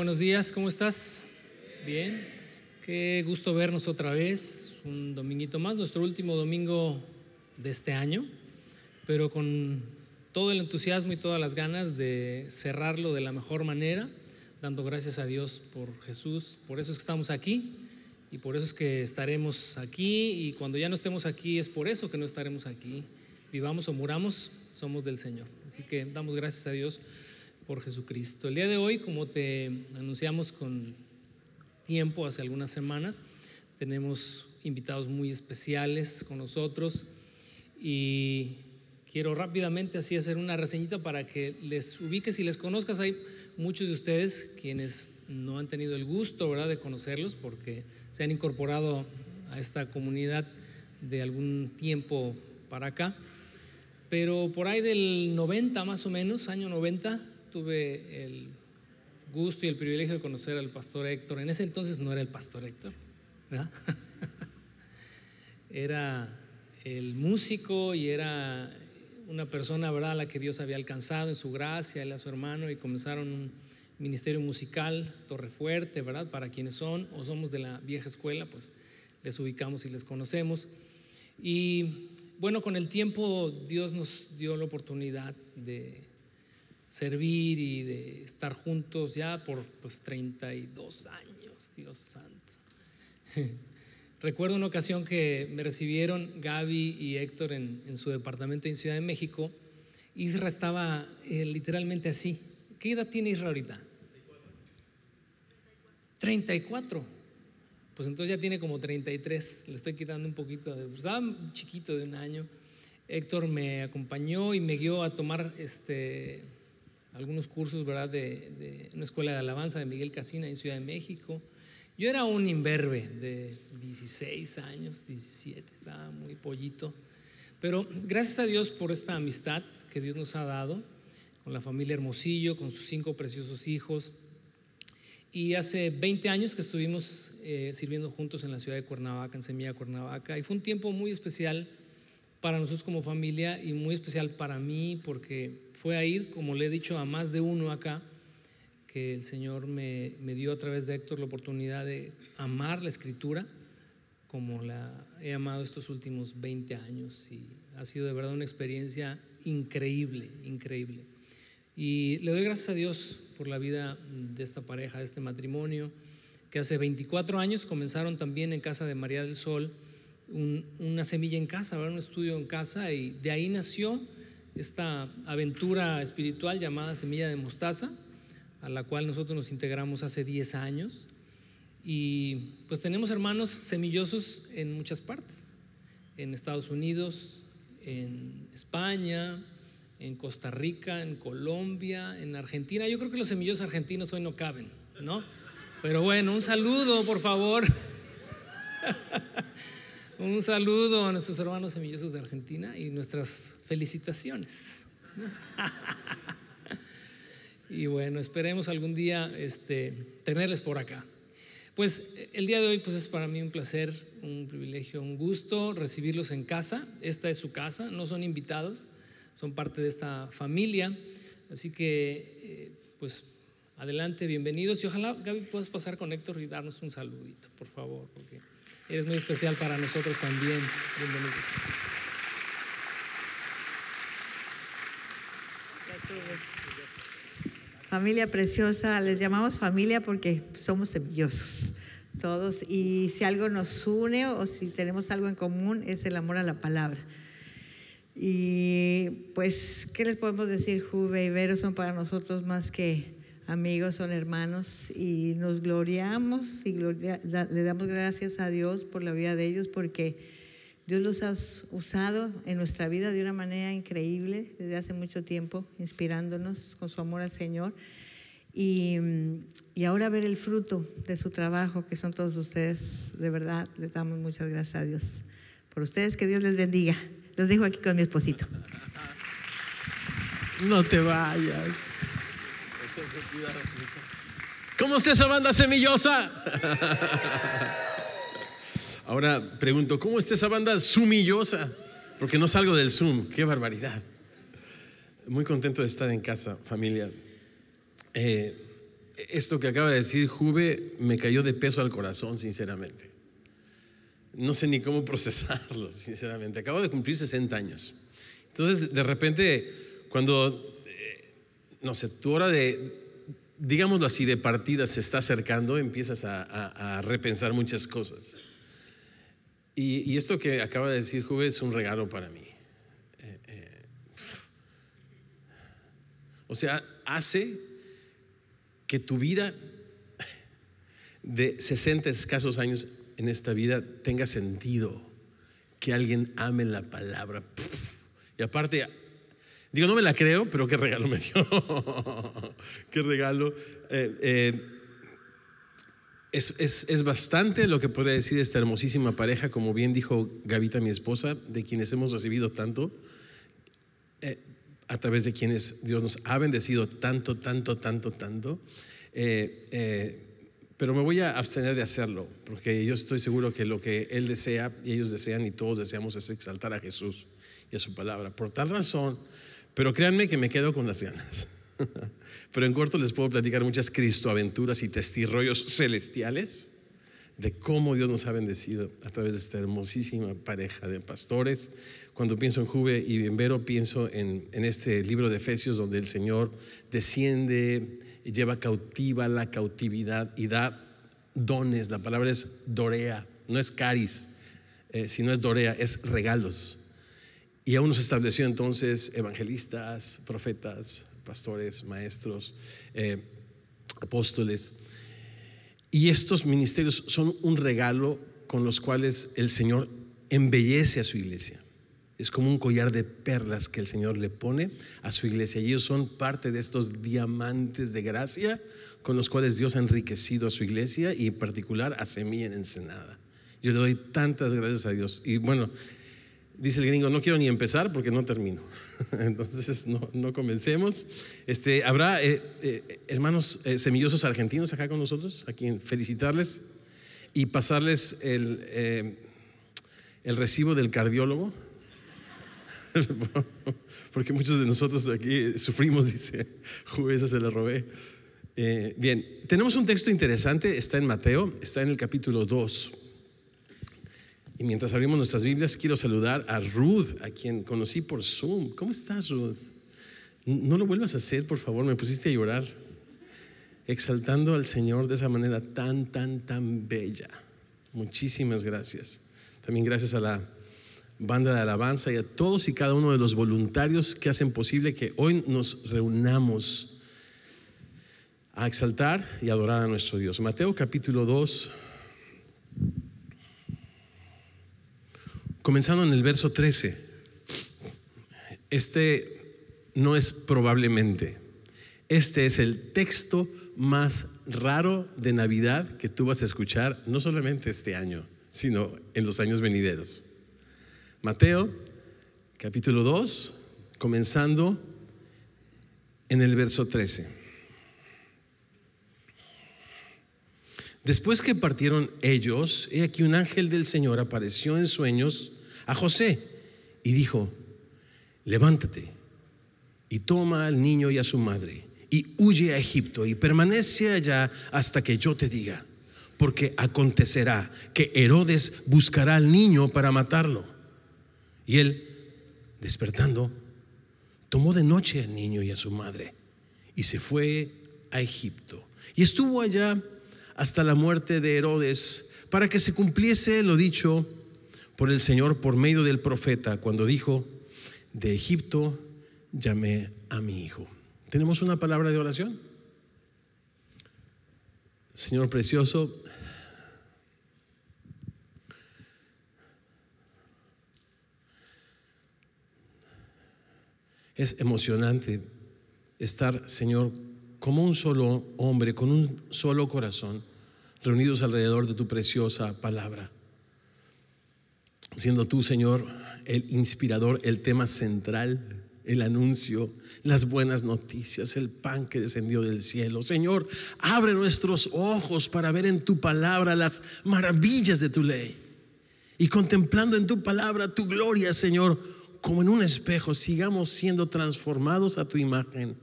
Buenos días, ¿cómo estás? Bien, qué gusto vernos otra vez, un dominguito más, nuestro último domingo de este año, pero con todo el entusiasmo y todas las ganas de cerrarlo de la mejor manera, dando gracias a Dios por Jesús, por eso es que estamos aquí y por eso es que estaremos aquí y cuando ya no estemos aquí es por eso que no estaremos aquí, vivamos o muramos, somos del Señor. Así que damos gracias a Dios por Jesucristo. El día de hoy, como te anunciamos con tiempo, hace algunas semanas, tenemos invitados muy especiales con nosotros y quiero rápidamente así hacer una reseñita para que les ubiques y les conozcas. Hay muchos de ustedes quienes no han tenido el gusto, ¿verdad?, de conocerlos porque se han incorporado a esta comunidad de algún tiempo para acá. Pero por ahí del 90 más o menos, año 90, tuve el gusto y el privilegio de conocer al pastor Héctor. En ese entonces no era el pastor Héctor, era el músico y era una persona, ¿verdad?, a la que Dios había alcanzado en su gracia, él a su hermano, y comenzaron un ministerio musical, Torre Fuerte, ¿verdad? Para quienes son o somos de la vieja escuela, pues les ubicamos y les conocemos. Y bueno, con el tiempo Dios nos dio la oportunidad de servir y de estar juntos ya por pues 32 años, Dios santo. Recuerdo una ocasión que me recibieron Gaby y Héctor en, su departamento en Ciudad de México. Isra estaba eh, literalmente así. ¿Qué edad tiene Isra ahorita? 34. Pues entonces ya tiene como 33. Le estoy quitando un poquito. De, estaba chiquito de un año. Héctor me acompañó y me guió a tomar este, algunos cursos, ¿verdad? De, una escuela de alabanza de Miguel Casina en Ciudad de México. Yo era un imberbe de 16 años, 17, estaba muy pollito. Pero gracias a Dios por esta amistad que Dios nos ha dado con la familia Hermosillo, con sus cinco preciosos hijos. Y hace 20 años que estuvimos eh, sirviendo juntos en la ciudad de Cuernavaca, en Semilla Cuernavaca. Y fue un tiempo muy especial para nosotros como familia y muy especial para mí porque fue ahí, como le he dicho a más de uno acá, que el Señor me, dio a través de Héctor la oportunidad de amar la escritura como la he amado estos últimos 20 años y ha sido de verdad una experiencia increíble, increíble. Y le doy gracias a Dios por la vida de esta pareja, de este matrimonio, que hace 24 años comenzaron también en casa de María del Sol una semilla en casa, un estudio en casa y de ahí nació esta aventura espiritual llamada Semilla de Mostaza, a la cual nosotros nos integramos hace 10 años. Y pues tenemos hermanos semillosos en muchas partes, en Estados Unidos, en España, en Costa Rica, en Colombia, en Argentina. Yo creo que los semillosos argentinos hoy no caben, ¿no? Pero bueno, un saludo, por favor. Un saludo a nuestros hermanos semillosos de Argentina y nuestras felicitaciones. y bueno, esperemos algún día este, tenerles por acá. Pues el día de hoy pues es para mí un placer, un privilegio, un gusto recibirlos en casa. Esta es su casa, no son invitados, son parte de esta familia. Así que eh, pues adelante, bienvenidos y ojalá Gaby puedas pasar con Héctor y darnos un saludito, por favor, Eres muy especial para nosotros también. Bienvenidos. Familia preciosa, les llamamos familia porque somos semillosos todos y si algo nos une o si tenemos algo en común es el amor a la palabra. Y pues, ¿qué les podemos decir? Juve y Vero son para nosotros más que amigos, son hermanos y nos gloriamos y le damos gracias a Dios por la vida de ellos porque Dios los ha usado en nuestra vida de una manera increíble desde hace mucho tiempo, inspirándonos con su amor al Señor. Y, y ahora ver el fruto de su trabajo, que son todos ustedes, de verdad, le damos muchas gracias a Dios por ustedes, que Dios les bendiga. Los dejo aquí con mi esposito. No te vayas. ¿Cómo está esa banda semillosa? Ahora pregunto, ¿cómo está esa banda sumillosa? Porque no salgo del Zoom, qué barbaridad. Muy contento de estar en casa, familia. Eh, esto que acaba de decir Juve me cayó de peso al corazón, sinceramente. No sé ni cómo procesarlo, sinceramente. Acabo de cumplir 60 años. Entonces, de repente, cuando, eh, no sé, tu hora de, digámoslo así, de partida se está acercando, empiezas a, repensar muchas cosas. Y, esto que acaba de decir Juve es un regalo para mí. Eh, eh, o sea, hace que tu vida de 60 escasos años en esta vida tenga sentido, que alguien ame la palabra. Y aparte, digo, no me la creo, pero qué regalo me dio. qué regalo. Eh, eh, es, es, bastante lo que podría decir esta hermosísima pareja, como bien dijo Gavita, mi esposa, de quienes hemos recibido tanto. Eh, a través de quienes Dios nos ha bendecido tanto, tanto, tanto, tanto. Pero me voy a abstener de hacerlo, porque yo estoy seguro que lo que Él desea y ellos desean y todos deseamos es exaltar a Jesús y a su palabra. Por tal razón, pero créanme que me quedo con las ganas. pero en corto les puedo platicar muchas cristoaventuras y testirrollos celestiales de cómo Dios nos ha bendecido a través de esta hermosísima pareja de pastores. Cuando pienso en Juve y en Vero, pienso en, este libro de Efesios donde el Señor desciende, y lleva cautiva la cautividad y da dones. La palabra es dorea, no es caris, eh, sino es dorea, es regalos. Y aún nos estableció entonces evangelistas, profetas, pastores, maestros, eh, apóstoles. Y estos ministerios son un regalo con los cuales el Señor embellece a su iglesia. Es como un collar de perlas que el Señor le pone a su iglesia. Y ellos son parte de estos diamantes de gracia con los cuales Dios ha enriquecido a su iglesia y en particular a Semilla en Ensenada. Yo le doy tantas gracias a Dios. Y bueno, dice el gringo, no quiero ni empezar porque no termino. Entonces no, no comencemos. Este, Habrá eh, eh, hermanos eh, semillosos argentinos acá con nosotros, a quien felicitarles y pasarles el, el recibo del cardiólogo. porque muchos de nosotros aquí sufrimos, dice, esa se la robé. bien, tenemos un texto interesante, está en Mateo, está en el capítulo 2. Y mientras abrimos nuestras Biblias, quiero saludar a Ruth, a quien conocí por Zoom. ¿Cómo estás, Ruth? No lo vuelvas a hacer, por favor, me pusiste a llorar, exaltando al Señor de esa manera tan, tan, tan bella. Muchísimas gracias. También gracias a la banda de alabanza y a todos y cada uno de los voluntarios que hacen posible que hoy nos reunamos a exaltar y adorar a nuestro Dios. Mateo capítulo 2. Comenzando en el verso 13. Este no es probablemente. Este es el texto más raro de Navidad que tú vas a escuchar, no solamente este año, sino en los años venideros. Mateo, capítulo 2, comenzando en el verso 13. Después que partieron ellos, he aquí un ángel del Señor apareció en sueños a José y dijo, levántate y toma al niño y a su madre y huye a Egipto y permanece allá hasta que yo te diga, porque acontecerá que Herodes buscará al niño para matarlo. Y él, despertando, tomó de noche al niño y a su madre y se fue a Egipto. Y estuvo allá hasta la muerte de Herodes, para que se cumpliese lo dicho por el Señor por medio del profeta, cuando dijo, de Egipto llamé a mi hijo. ¿Tenemos una palabra de oración? Señor precioso, es emocionante estar, Señor, como un solo hombre, con un solo corazón, reunidos alrededor de tu preciosa palabra. Siendo tú, Señor, el inspirador, el tema central, el anuncio, las buenas noticias, el pan que descendió del cielo. Señor, abre nuestros ojos para ver en tu palabra las maravillas de tu ley. Y contemplando en tu palabra tu gloria, Señor, como en un espejo, sigamos siendo transformados a tu imagen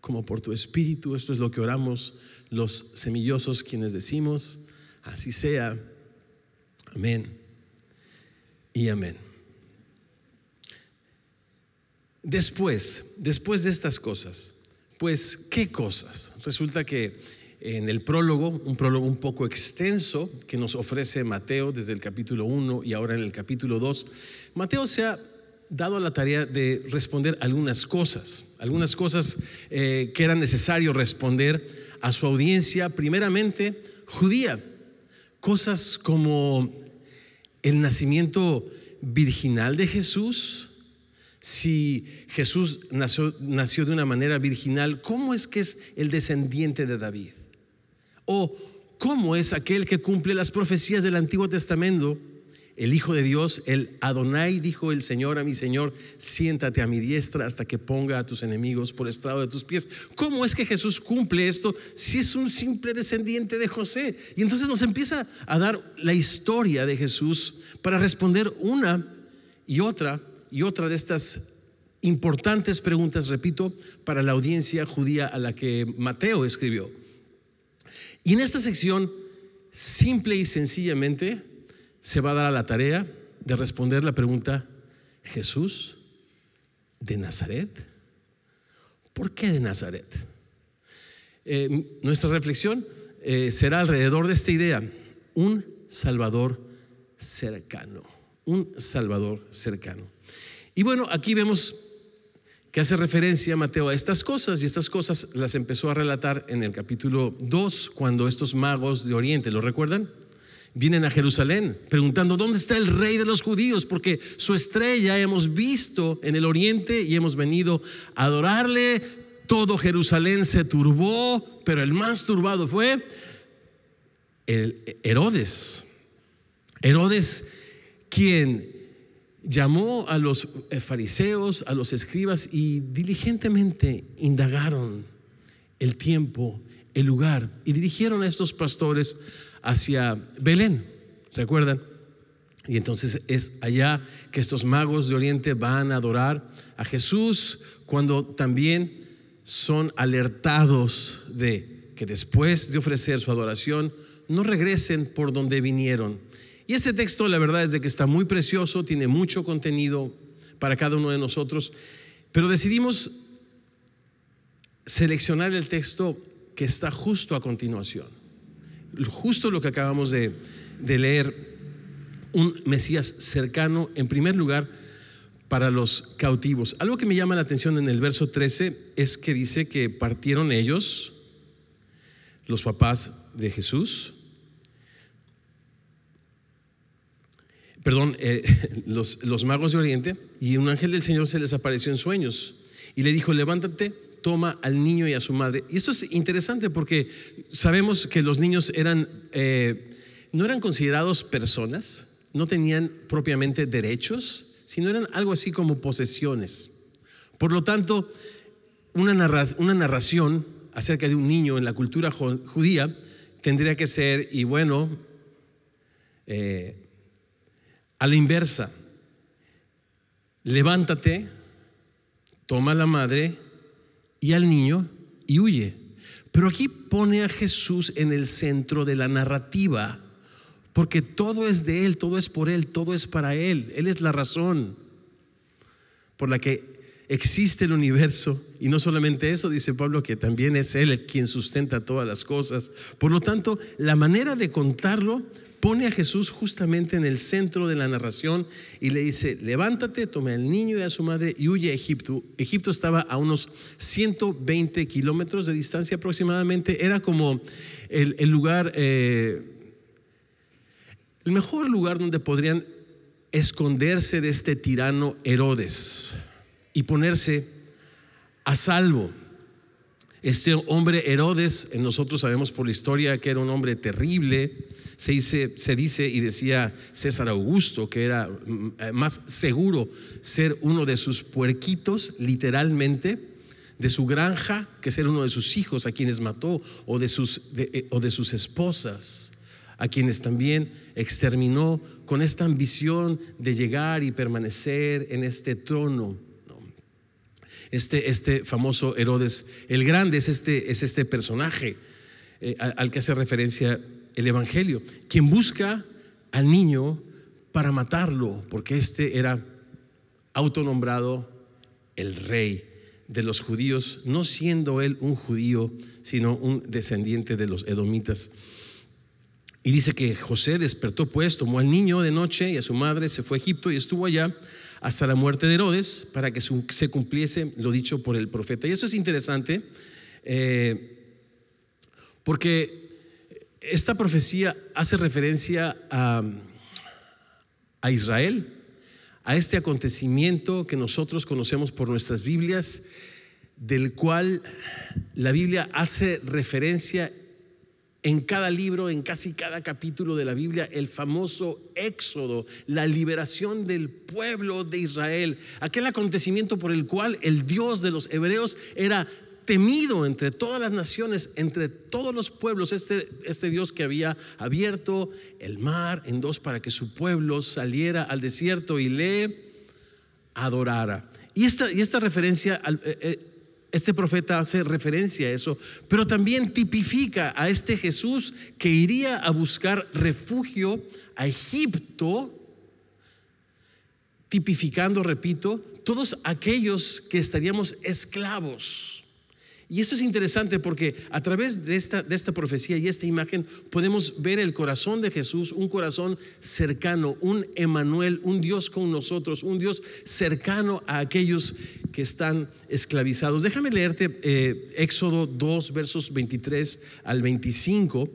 como por tu espíritu. Esto es lo que oramos los semillosos quienes decimos, así sea. Amén y amén. Después, después de estas cosas, pues, ¿qué cosas? Resulta que en el prólogo, un prólogo un poco extenso que nos ofrece Mateo desde el capítulo 1 y ahora en el capítulo 2, Mateo se ha dado la tarea de responder algunas cosas, algunas cosas eh, que era necesario responder a su audiencia, primeramente judía, cosas como el nacimiento virginal de Jesús, si Jesús nació, nació, de una manera virginal, ¿cómo es que es el descendiente de David? ¿O cómo es aquel que cumple las profecías del Antiguo Testamento? El Hijo de Dios, el Adonai, dijo el Señor a mi Señor, siéntate a mi diestra hasta que ponga a tus enemigos por estrado de tus pies. ¿Cómo es que Jesús cumple esto si es un simple descendiente de José? Y entonces nos empieza a dar la historia de Jesús para responder una y otra y otra de estas importantes preguntas, repito, para la audiencia judía a la que Mateo escribió. Y en esta sección, simple y sencillamente, se va a dar a la tarea de responder la pregunta, Jesús de Nazaret. ¿Por qué de Nazaret? Eh, nuestra reflexión eh, será alrededor de esta idea, un Salvador cercano, un Salvador cercano. Y bueno, aquí vemos que hace referencia Mateo a estas cosas y estas cosas las empezó a relatar en el capítulo 2 cuando estos magos de Oriente, ¿lo recuerdan? Vienen a Jerusalén preguntando, ¿dónde está el rey de los judíos? Porque su estrella hemos visto en el Oriente y hemos venido a adorarle. Todo Jerusalén se turbó, pero el más turbado fue el Herodes. Herodes, quien llamó a los fariseos, a los escribas y diligentemente indagaron el tiempo, el lugar y dirigieron a estos pastores hacia Belén. ¿Recuerdan? Y entonces es allá que estos magos de Oriente van a adorar a Jesús cuando también son alertados de que después de ofrecer su adoración no regresen por donde vinieron, y ese texto, la verdad es de que está muy precioso, tiene mucho contenido para cada uno de nosotros, pero decidimos seleccionar el texto que está justo a continuación, justo lo que acabamos de, de leer, un Mesías cercano, en primer lugar, para los cautivos. Algo que me llama la atención en el verso 13 es que dice que partieron ellos, los papás de Jesús, perdón, eh, los, los magos de Oriente, y un ángel del Señor se les apareció en sueños y le dijo, levántate, toma al niño y a su madre. Y esto es interesante porque sabemos que los niños eran, eh, no eran considerados personas, no tenían propiamente derechos, sino eran algo así como posesiones. Por lo tanto, una, una narración acerca de un niño en la cultura judía tendría que ser, y bueno, eh, a la inversa, levántate, toma a la madre y al niño y huye. Pero aquí pone a Jesús en el centro de la narrativa, porque todo es de Él, todo es por Él, todo es para Él. Él es la razón por la que existe el universo. Y no solamente eso, dice Pablo, que también es Él quien sustenta todas las cosas. Por lo tanto, la manera de contarlo pone a Jesús justamente en el centro de la narración y le dice, levántate, toma al niño y a su madre y huye a Egipto. Egipto estaba a unos 120 kilómetros de distancia aproximadamente, era como el, lugar, eh, el mejor lugar donde podrían esconderse de este tirano Herodes y ponerse a salvo. Este hombre Herodes, nosotros sabemos por la historia que era un hombre terrible, se dice, se dice y decía César Augusto que era mm, eh, más seguro ser uno de sus puerquitos, literalmente, de su granja, que ser uno de sus hijos a quienes mató, o de sus, eh, o de sus esposas, a quienes también exterminó con esta ambición de llegar y permanecer en este trono. Este, este famoso Herodes el Grande es este, es este personaje eh, al, al que hace referencia el Evangelio, quien busca al niño para matarlo, porque este era autonombrado el rey de los judíos, no siendo él un judío, sino un descendiente de los edomitas. Y dice que José despertó pues, tomó al niño de noche y a su madre, se fue a Egipto y estuvo allá hasta la muerte de Herodes para que se cumpliese lo dicho por el profeta. Y eso es interesante eh, porque esta profecía hace referencia a, a Israel, a este acontecimiento que nosotros conocemos por nuestras Biblias, del cual la Biblia hace referencia en cada libro, en casi cada capítulo de la Biblia, el famoso éxodo, la liberación del pueblo de Israel, aquel acontecimiento por el cual el Dios de los hebreos era temido entre todas las naciones, entre todos los pueblos, este, este Dios que había abierto el mar en dos para que su pueblo saliera al desierto y le adorara. Y esta, y esta referencia, eh, eh, este profeta hace referencia a eso, pero también tipifica a este Jesús que iría a buscar refugio a Egipto, tipificando, repito, todos aquellos que estaríamos esclavos y esto es interesante porque a través de esta, de esta profecía y esta imagen podemos ver el corazón de Jesús, un corazón cercano, un Emanuel, un Dios con nosotros, un Dios cercano a aquellos que están esclavizados. Déjame leerte eh, Éxodo 2, versos 23 al 25,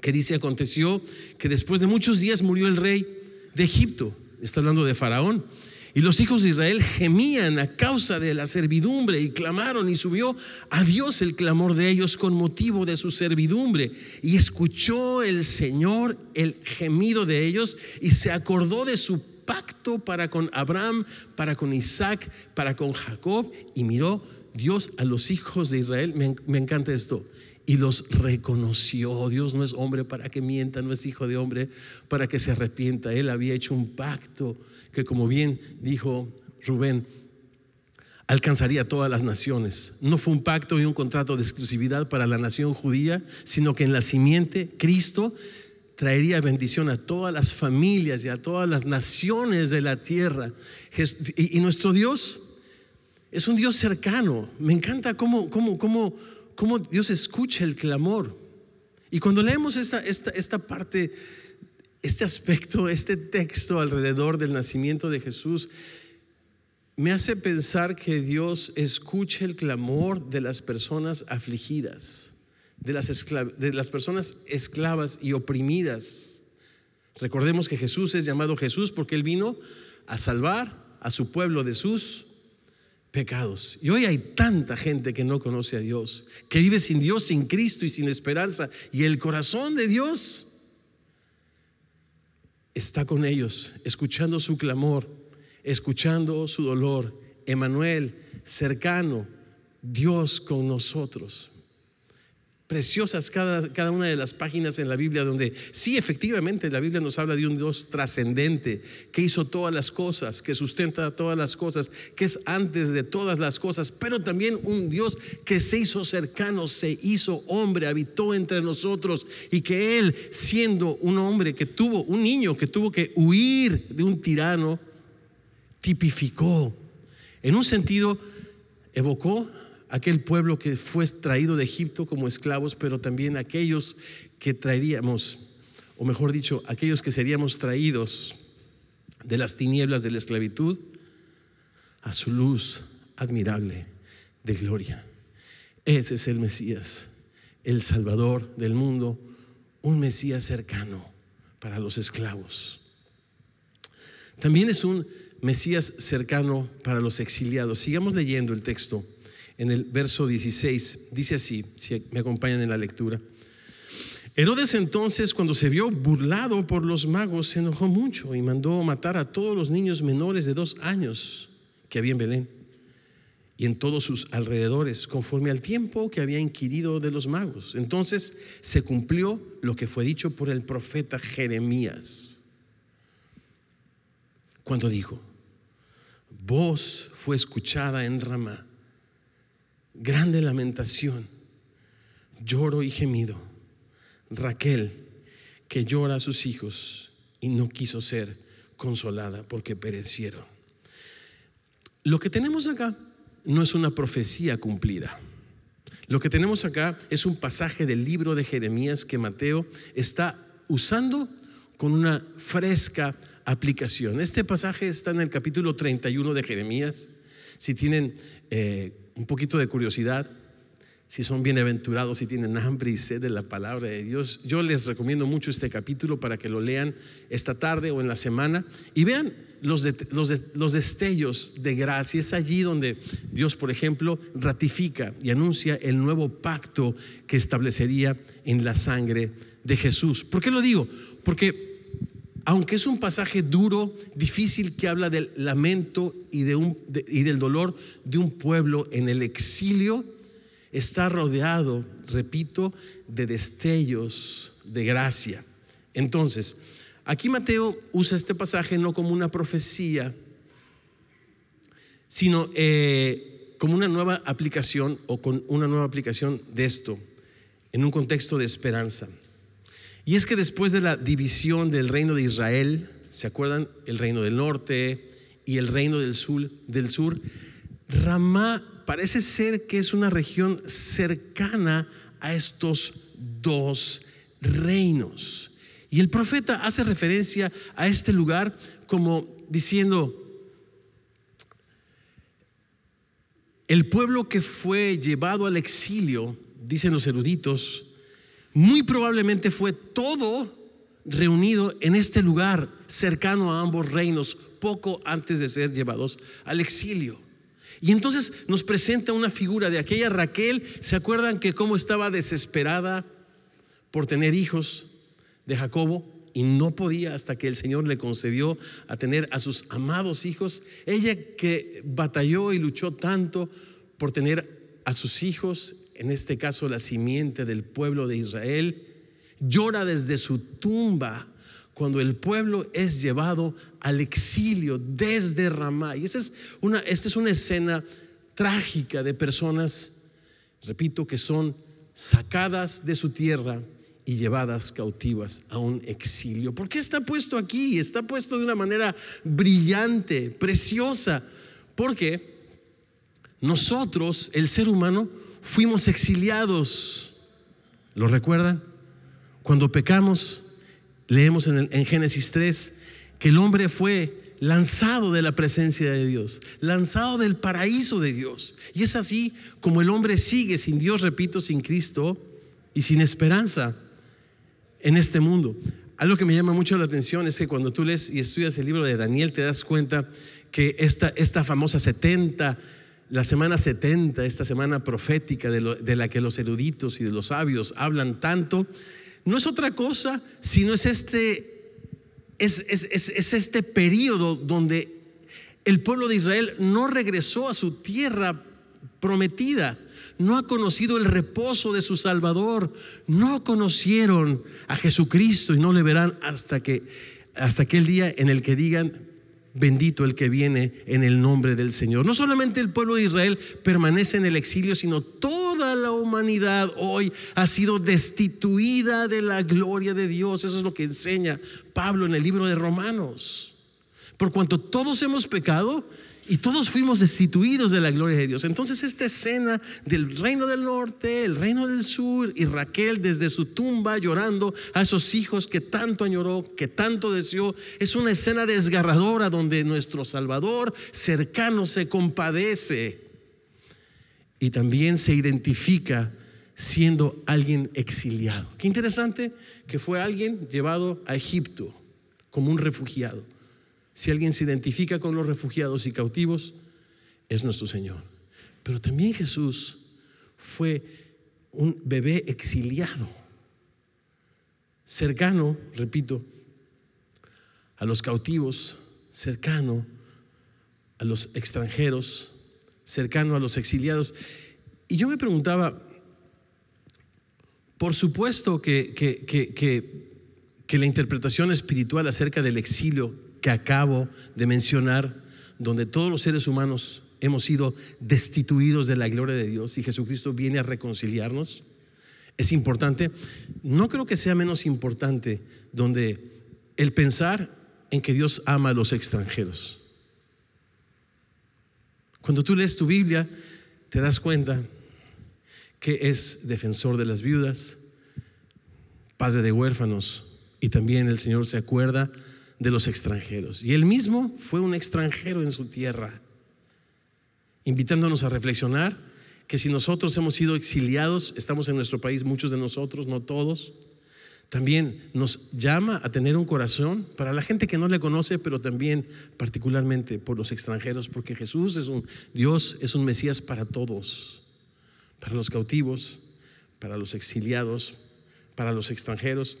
que dice, aconteció que después de muchos días murió el rey de Egipto, está hablando de Faraón y los hijos de Israel gemían a causa de la servidumbre y clamaron y subió a Dios el clamor de ellos con motivo de su servidumbre. Y escuchó el Señor el gemido de ellos y se acordó de su pacto para con Abraham, para con Isaac, para con Jacob. Y miró Dios a los hijos de Israel. Me, encanta esto y los reconoció. Dios no es hombre para que mienta, no es hijo de hombre para que se arrepienta. Él había hecho un pacto que como bien dijo Rubén, alcanzaría a todas las naciones. No fue un pacto y un contrato de exclusividad para la nación judía, sino que en la simiente Cristo traería bendición a todas las familias y a todas las naciones de la tierra. Y, nuestro Dios es un Dios cercano. Me encanta cómo, cómo, cómo, cómo Dios escucha el clamor. Y cuando leemos esta, esta, esta parte este aspecto, este texto alrededor del nacimiento de Jesús, me hace pensar que Dios escucha el clamor de las personas afligidas, de las, de las personas esclavas y oprimidas. Recordemos que Jesús es llamado Jesús porque Él vino a salvar a su pueblo de sus pecados. Y hoy hay tanta gente que no conoce a Dios, que vive sin Dios, sin Cristo y sin esperanza. Y el corazón de Dios está con ellos, escuchando su clamor, escuchando su dolor. Emanuel, cercano, Dios con nosotros. Preciosas cada, cada, una de las páginas en la Biblia donde sí, efectivamente, la Biblia nos habla de un Dios trascendente, que hizo todas las cosas, que sustenta todas las cosas, que es antes de todas las cosas, pero también un Dios que se hizo cercano, se hizo hombre, habitó entre nosotros y que Él, siendo un hombre que tuvo, un niño que tuvo que huir de un tirano, tipificó, en un sentido, evocó aquel pueblo que fue traído de Egipto como esclavos, pero también aquellos que traeríamos, o mejor dicho, aquellos que seríamos traídos de las tinieblas de la esclavitud a su luz admirable de gloria. Ese es el Mesías, el Salvador del mundo, un Mesías cercano para los esclavos. También es un Mesías cercano para los exiliados. Sigamos leyendo el texto en el verso 16. Dice así, si me acompañan en la lectura. Herodes entonces, cuando se vio burlado por los magos, se enojó mucho y mandó matar a todos los niños menores de dos años que había en Belén y en todos sus alrededores, conforme al tiempo que había inquirido de los magos. Entonces se cumplió lo que fue dicho por el profeta Jeremías, cuando dijo, voz fue escuchada en Ramá. Grande lamentación, lloro y gemido. Raquel, que llora a sus hijos y no quiso ser consolada porque perecieron. Lo que tenemos acá no es una profecía cumplida. Lo que tenemos acá es un pasaje del libro de Jeremías que Mateo está usando con una fresca aplicación. Este pasaje está en el capítulo 31 de Jeremías. Si tienen eh, un poquito de curiosidad, si son bienaventurados, si tienen hambre y sed de la palabra de Dios, yo les recomiendo mucho este capítulo para que lo lean esta tarde o en la semana y vean los, los, destellos de gracia. Es allí donde Dios, por ejemplo, ratifica y anuncia el nuevo pacto que establecería en la sangre de Jesús. ¿Por qué lo digo? Porque aunque es un pasaje duro, difícil, que habla del lamento y, del dolor de un pueblo en el exilio, está rodeado, repito, de destellos de gracia. Entonces, aquí Mateo usa este pasaje no como una profecía, sino eh, como una nueva aplicación o con una nueva aplicación de esto, en un contexto de esperanza. Y es que después de la división del reino de Israel, ¿se acuerdan? El reino del norte y el reino del sur, Ramá parece ser que es una región cercana a estos dos reinos. Y el profeta hace referencia a este lugar como diciendo, el pueblo que fue llevado al exilio, dicen los eruditos, muy probablemente fue todo reunido en este lugar cercano a ambos reinos, poco antes de ser llevados al exilio. Y entonces nos presenta una figura de aquella Raquel, ¿se acuerdan que cómo estaba desesperada por tener hijos de Jacobo? Y no podía hasta que el Señor le concedió a tener a sus amados hijos. Ella que batalló y luchó tanto por tener a sus hijos en este caso la simiente del pueblo de Israel, llora desde su tumba cuando el pueblo es llevado al exilio desde Ramá. Y esa es una, esta es una escena trágica de personas, repito, que son sacadas de su tierra y llevadas cautivas a un exilio. ¿Por qué está puesto aquí? Está puesto de una manera brillante, preciosa, porque nosotros, el ser humano, fuimos exiliados. ¿Lo recuerdan? Cuando pecamos, leemos en, Génesis 3 que el hombre fue lanzado de la presencia de Dios, lanzado del paraíso de Dios. Y es así como el hombre sigue sin Dios, repito, sin Cristo y sin esperanza en este mundo. Algo que me llama mucho la atención es que cuando tú lees y estudias el libro de Daniel te das cuenta que esta, esta famosa 70 la semana 70, esta semana profética de, la que los eruditos y de los sabios hablan tanto, no es otra cosa, sino es este, es, es este periodo donde el pueblo de Israel no regresó a su tierra prometida, no ha conocido el reposo de su Salvador, no conocieron a Jesucristo y no le verán hasta que hasta aquel día en el que digan Bendito el que viene en el nombre del Señor. No solamente el pueblo de Israel permanece en el exilio, sino toda la humanidad hoy ha sido destituida de la gloria de Dios. Eso es lo que enseña Pablo en el libro de Romanos. Por cuanto todos hemos pecado y todos fuimos destituidos de la gloria de Dios. Entonces esta escena del reino del norte, el reino del sur y Raquel desde su tumba llorando a esos hijos que tanto añoró, que tanto deseó, es una escena desgarradora donde nuestro Salvador cercano se compadece y también se identifica siendo alguien exiliado. Qué interesante que fue alguien llevado a Egipto como un refugiado. Si alguien se identifica con los refugiados y cautivos, es nuestro Señor. Pero también Jesús fue un bebé exiliado, cercano, repito, a los cautivos, cercano a los extranjeros, cercano a los exiliados. Y yo me preguntaba, por supuesto que, que, la interpretación espiritual acerca del exilio que acabo de mencionar donde todos los seres humanos hemos sido destituidos de la gloria de Dios y Jesucristo viene a reconciliarnos, es importante. No creo que sea menos importante donde el pensar en que Dios ama a los extranjeros. Cuando tú lees tu Biblia, te das cuenta que es defensor de las viudas, padre de huérfanos, y también el Señor se acuerda de los extranjeros. Y él mismo fue un extranjero en su tierra, invitándonos a reflexionar que si nosotros hemos sido exiliados, estamos en nuestro país, muchos de nosotros, no todos, también nos llama a tener un corazón para la gente que no le conoce, pero también particularmente por los extranjeros, porque Jesús es un Dios, es un Mesías para todos, para los cautivos, para los exiliados, para los extranjeros.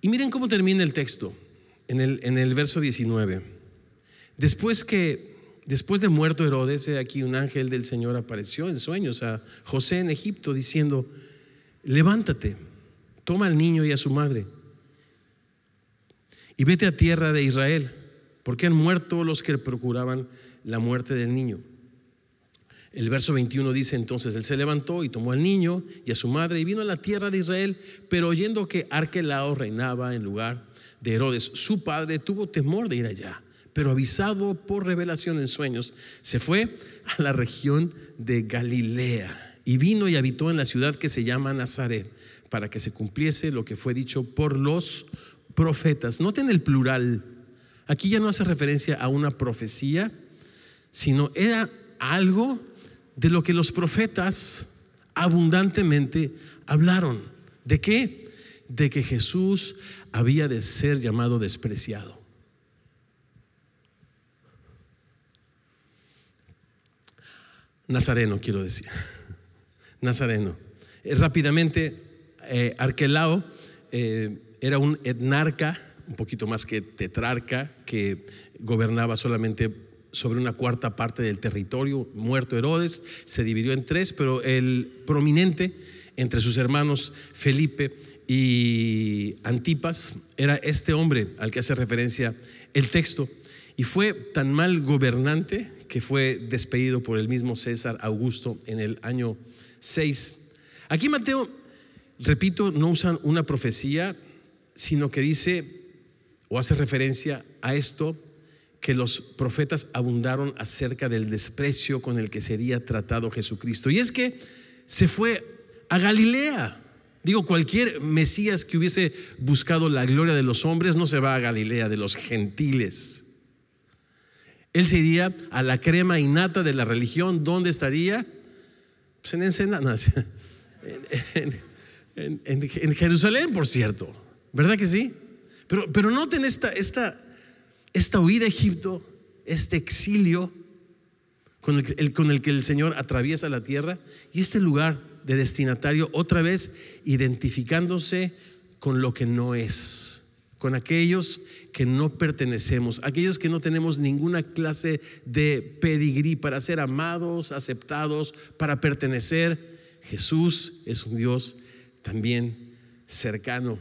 Y miren cómo termina el texto en el, en el verso 19. Después que, después de muerto Herodes, aquí un ángel del Señor apareció en sueños a José en Egipto diciendo, levántate, toma al niño y a su madre y vete a tierra de Israel, porque han muerto los que procuraban la muerte del niño. El verso 21 dice entonces, él se levantó y tomó al niño y a su madre y vino a la tierra de Israel, pero oyendo que Arquelao reinaba en lugar de Herodes, su padre tuvo temor de ir allá, pero avisado por revelación en sueños, se fue a la región de Galilea y vino y habitó en la ciudad que se llama Nazaret, para que se cumpliese lo que fue dicho por los profetas. Noten el plural. Aquí ya no hace referencia a una profecía, sino era algo de lo que los profetas abundantemente hablaron. ¿De qué? De que Jesús había de ser llamado despreciado. Nazareno, quiero decir. Nazareno. Eh, rápidamente, eh, Arquelao eh, era un etnarca, un poquito más que tetrarca, que gobernaba solamente sobre una cuarta parte del territorio. Muerto Herodes, se dividió en tres, pero el prominente entre sus hermanos Felipe y Antipas era este hombre al que hace referencia el texto. Y fue tan mal gobernante que fue despedido por el mismo César Augusto en el año 6. Aquí Mateo, repito, no usan una profecía, sino que dice o hace referencia a esto que los profetas abundaron acerca del desprecio con el que sería tratado Jesucristo. Y es que se fue a Galilea. Digo, cualquier Mesías que hubiese buscado la gloria de los hombres no se va a Galilea, de los gentiles. Él se iría a la crema innata de la religión. ¿Dónde estaría? Pues en Ensenada. En, en, Jerusalén, por cierto. ¿Verdad que sí? Pero, pero noten esta, esta, esta huida a Egipto, este exilio con el, con el que el Señor atraviesa la tierra y este lugar de destinatario otra vez identificándose con lo que no es, con aquellos que no pertenecemos, aquellos que no tenemos ninguna clase de pedigrí para ser amados, aceptados, para pertenecer. Jesús es un Dios también cercano,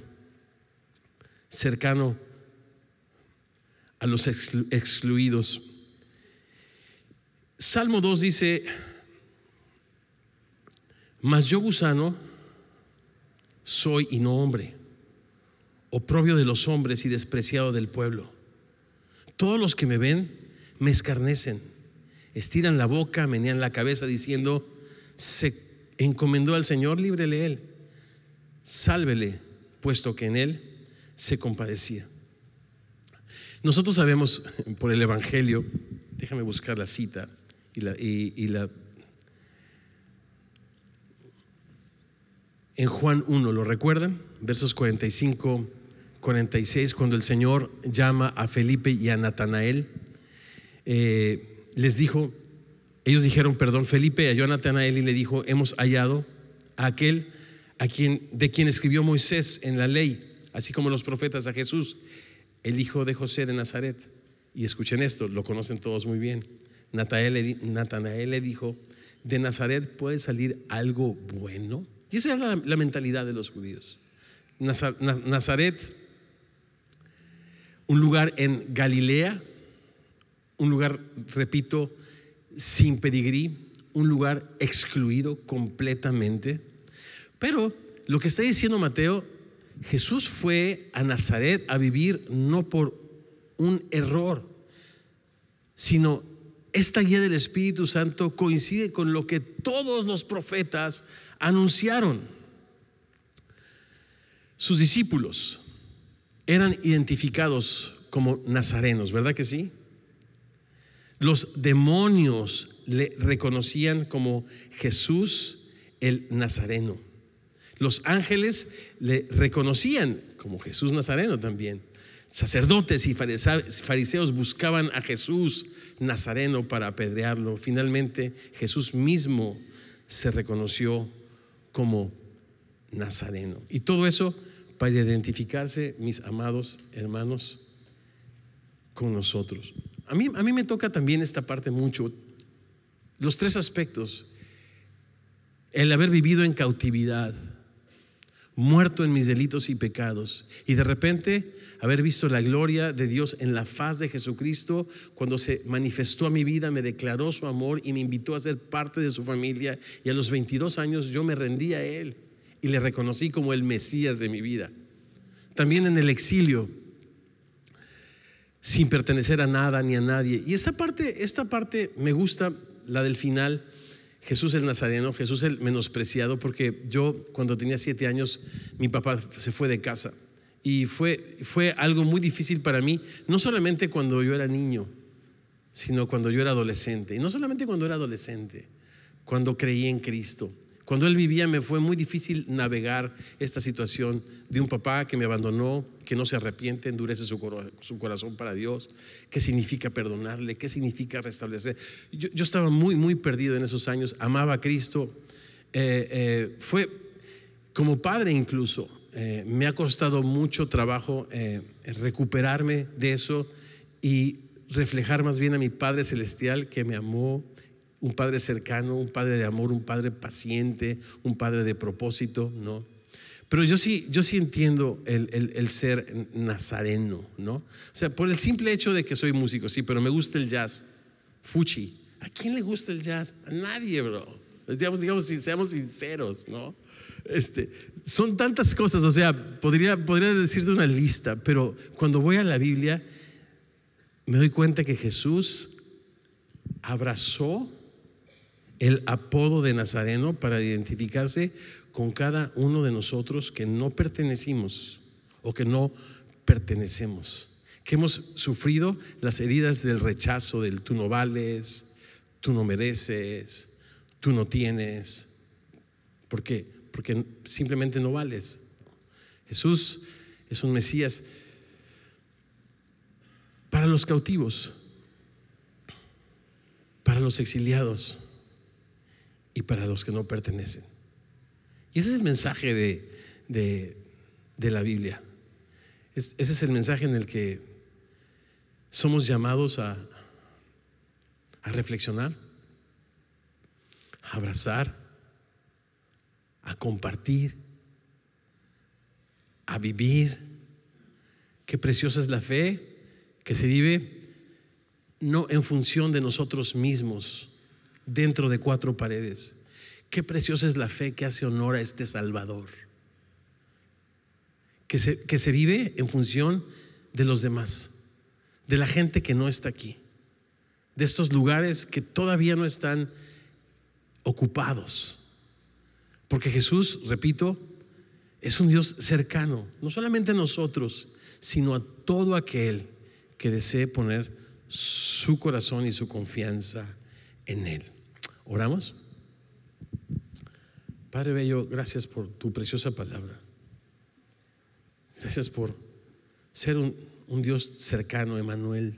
cercano a los excluidos. Salmo 2 dice, mas yo gusano soy y no hombre, oprobio de los hombres y despreciado del pueblo. Todos los que me ven me escarnecen, estiran la boca, menean la cabeza diciendo, se encomendó al Señor, líbrele él, sálvele, puesto que en él se compadecía. Nosotros sabemos por el Evangelio, déjame buscar la cita y la, y, la en Juan 1, ¿lo recuerdan? Versos 45, 46, cuando el Señor llama a Felipe y a Natanael, eh, les dijo, ellos dijeron, perdón, Felipe halló a Natanael y le dijo, hemos hallado a aquel a quien, de quien escribió Moisés en la ley, así como los profetas a Jesús el hijo de José de Nazaret. Y escuchen esto, lo conocen todos muy bien. Natanael le dijo, de Nazaret puede salir algo bueno. Y esa es la, mentalidad de los judíos. Nazaret, un lugar en Galilea, un lugar, repito, sin pedigrí, un lugar excluido completamente. Pero lo que está diciendo Mateo, Jesús fue a Nazaret a vivir no por un error, sino esta guía del Espíritu Santo coincide con lo que todos los profetas anunciaron. Sus discípulos eran identificados como nazarenos, ¿verdad que sí? Los demonios le reconocían como Jesús el Nazareno. Los ángeles le reconocían como Jesús Nazareno también. Sacerdotes y fariseos buscaban a Jesús Nazareno para apedrearlo. Finalmente Jesús mismo se reconoció como Nazareno. Y todo eso para identificarse, mis amados hermanos, con nosotros. A mí, a mí me toca también esta parte mucho. Los tres aspectos. El haber vivido en cautividad, muerto en mis delitos y pecados, y de repente haber visto la gloria de Dios en la faz de Jesucristo, cuando se manifestó a mi vida, me declaró su amor y me invitó a ser parte de su familia. Y a los 22 años yo me rendí a Él y le reconocí como el Mesías de mi vida. También en el exilio, sin pertenecer a nada ni a nadie. Y esta parte, esta parte me gusta, la del final. Jesús el Nazareno, Jesús el menospreciado, porque yo cuando tenía siete años, mi papá se fue de casa y fue, fue algo muy difícil para mí, no solamente cuando yo era niño, sino cuando yo era adolescente. Y no solamente cuando era adolescente, cuando creí en Cristo. Cuando Él vivía me fue muy difícil navegar esta situación de un papá que me abandonó, que no se arrepiente, endurece su, corazón para Dios. ¿Qué significa perdonarle? ¿Qué significa restablecer? Yo, estaba muy, muy perdido en esos años, amaba a Cristo. Eh, eh, fue como padre incluso, eh, me ha costado mucho trabajo recuperarme de eso y reflejar más bien a mi Padre Celestial que me amó, un Padre cercano, un Padre de amor, un Padre paciente, un Padre de propósito, ¿no? Pero yo sí, yo sí entiendo el, el, ser nazareno, ¿no? O sea, por el simple hecho de que soy músico, sí, pero me gusta el jazz. Fuchi. ¿A quién le gusta el jazz? A nadie, bro. Digamos, digamos, seamos sinceros, ¿no? Este, son tantas cosas, o sea, podría, podría decirte una lista, pero cuando voy a la Biblia me doy cuenta que Jesús abrazó el apodo de Nazareno para identificarse con cada uno de nosotros que no pertenecimos o que no pertenecemos, que hemos sufrido las heridas del rechazo, del tú no vales, tú no mereces, tú no tienes. ¿Por qué? porque simplemente no vales. Jesús es un Mesías para los cautivos, para los exiliados y para los que no pertenecen. Y ese es el mensaje de, la Biblia. ese es el mensaje en el que somos llamados a, a reflexionar, a abrazar a compartir, a vivir. Qué preciosa es la fe que se vive no en función de nosotros mismos, dentro de cuatro paredes. Qué preciosa es la fe que hace honor a este Salvador, que se, que se vive en función de los demás, de la gente que no está aquí, de estos lugares que todavía no están ocupados porque Jesús, repito, es un Dios cercano, no solamente a nosotros, sino a todo aquel que desee poner su corazón y su confianza en Él. ¿Oramos? Padre Bello, gracias por tu preciosa palabra. Gracias por ser un, Dios cercano, Emanuel,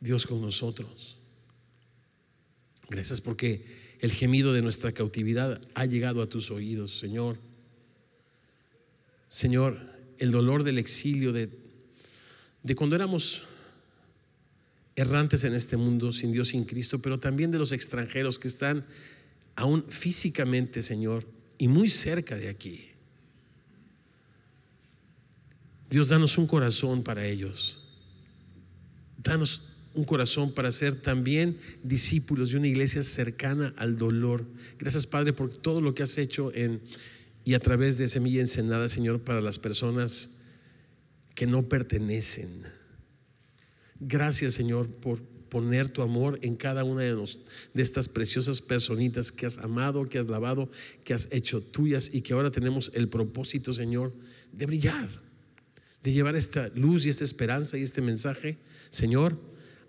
Dios con nosotros. Gracias porque el gemido de nuestra cautividad ha llegado a tus oídos, Señor. Señor, el dolor del exilio, de, de cuando éramos errantes en este mundo, sin Dios, sin Cristo, pero también de los extranjeros que están aún físicamente, Señor, y muy cerca de aquí. Dios, danos un corazón para ellos. Danos un corazón para ser también discípulos de una iglesia cercana al dolor. Gracias, Padre, por todo lo que has hecho en y a través de Semilla Ensenada, Señor, para las personas que no pertenecen. Gracias, Señor, por poner tu amor en cada una de, de estas preciosas personitas que has amado, que has lavado, que has hecho tuyas y que ahora tenemos el propósito, Señor, de brillar, de llevar esta luz y esta esperanza y este mensaje, Señor,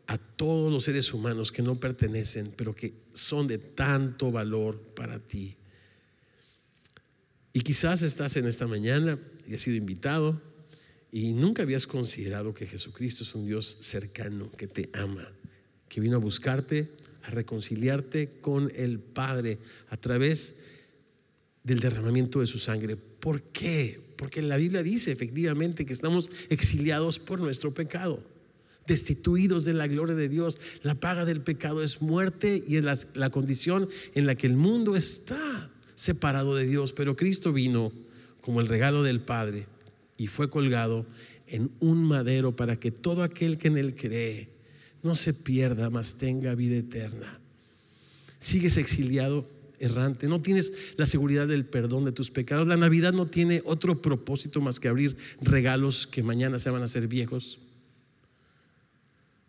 a todos los seres humanos que no pertenecen, pero que son de tanto valor para ti. Y quizás estás en esta mañana y has sido invitado y nunca habías considerado que Jesucristo es un Dios cercano, que te ama, que vino a buscarte, a reconciliarte con el Padre a través del derramamiento de su sangre. ¿Por qué? Porque la Biblia dice efectivamente que estamos exiliados por nuestro pecado, destituidos de la gloria de Dios. La paga del pecado es muerte y es la, la condición en la que el mundo está separado de Dios, pero Cristo vino como el regalo del Padre y fue colgado en un madero para que todo aquel que en él cree no se pierda, mas tenga vida eterna. Sigues exiliado, errante, no tienes la seguridad del perdón de tus pecados. La Navidad no tiene otro propósito más que abrir regalos que mañana se van a hacer viejos.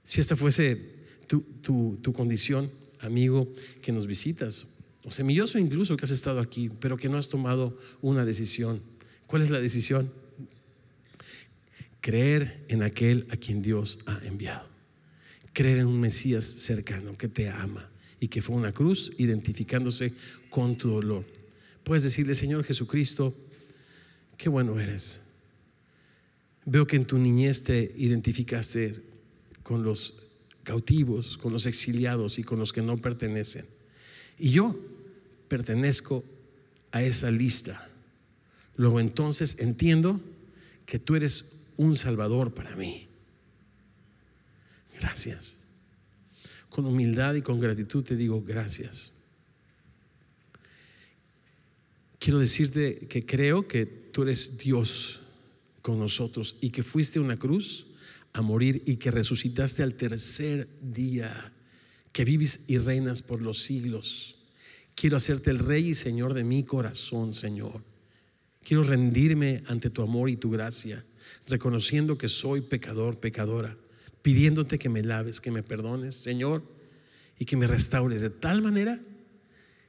Si esta fuese tu, tu condición, amigo, que nos visitas, o semilloso incluso que has estado aquí, pero que no has tomado una decisión. ¿Cuál es la decisión? Creer en aquel a quien Dios ha enviado. Creer en un Mesías cercano que te ama y que fue una cruz identificándose con tu dolor. Puedes decirle, Señor Jesucristo, qué bueno eres. Veo que en tu niñez te identificaste con los cautivos, con los exiliados y con los que no pertenecen. Y yo pertenezco a esa lista. Luego entonces entiendo que tú eres un salvador para mí. Gracias. Con humildad y con gratitud te digo gracias. Quiero decirte que creo que tú eres Dios con nosotros y que fuiste a una cruz a morir y que resucitaste al tercer día, que vives y reinas por los siglos. Quiero hacerte el rey y señor de mi corazón, Señor. Quiero rendirme ante tu amor y tu gracia, reconociendo que soy pecador, pecadora, pidiéndote que me laves, que me perdones, Señor, y que me restaures de tal manera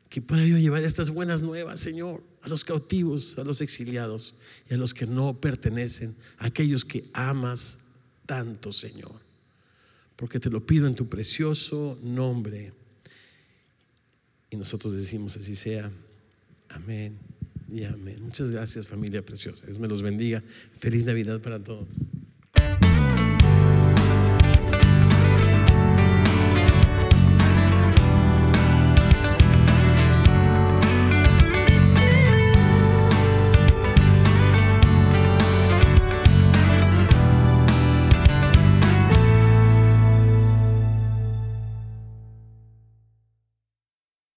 que pueda yo llevar estas buenas nuevas, Señor, a los cautivos, a los exiliados y a los que no pertenecen, a aquellos que amas tanto, Señor. Porque te lo pido en tu precioso nombre. Y nosotros decimos así sea. Amén y amén. Muchas gracias familia preciosa. Dios me los bendiga. Feliz Navidad para todos.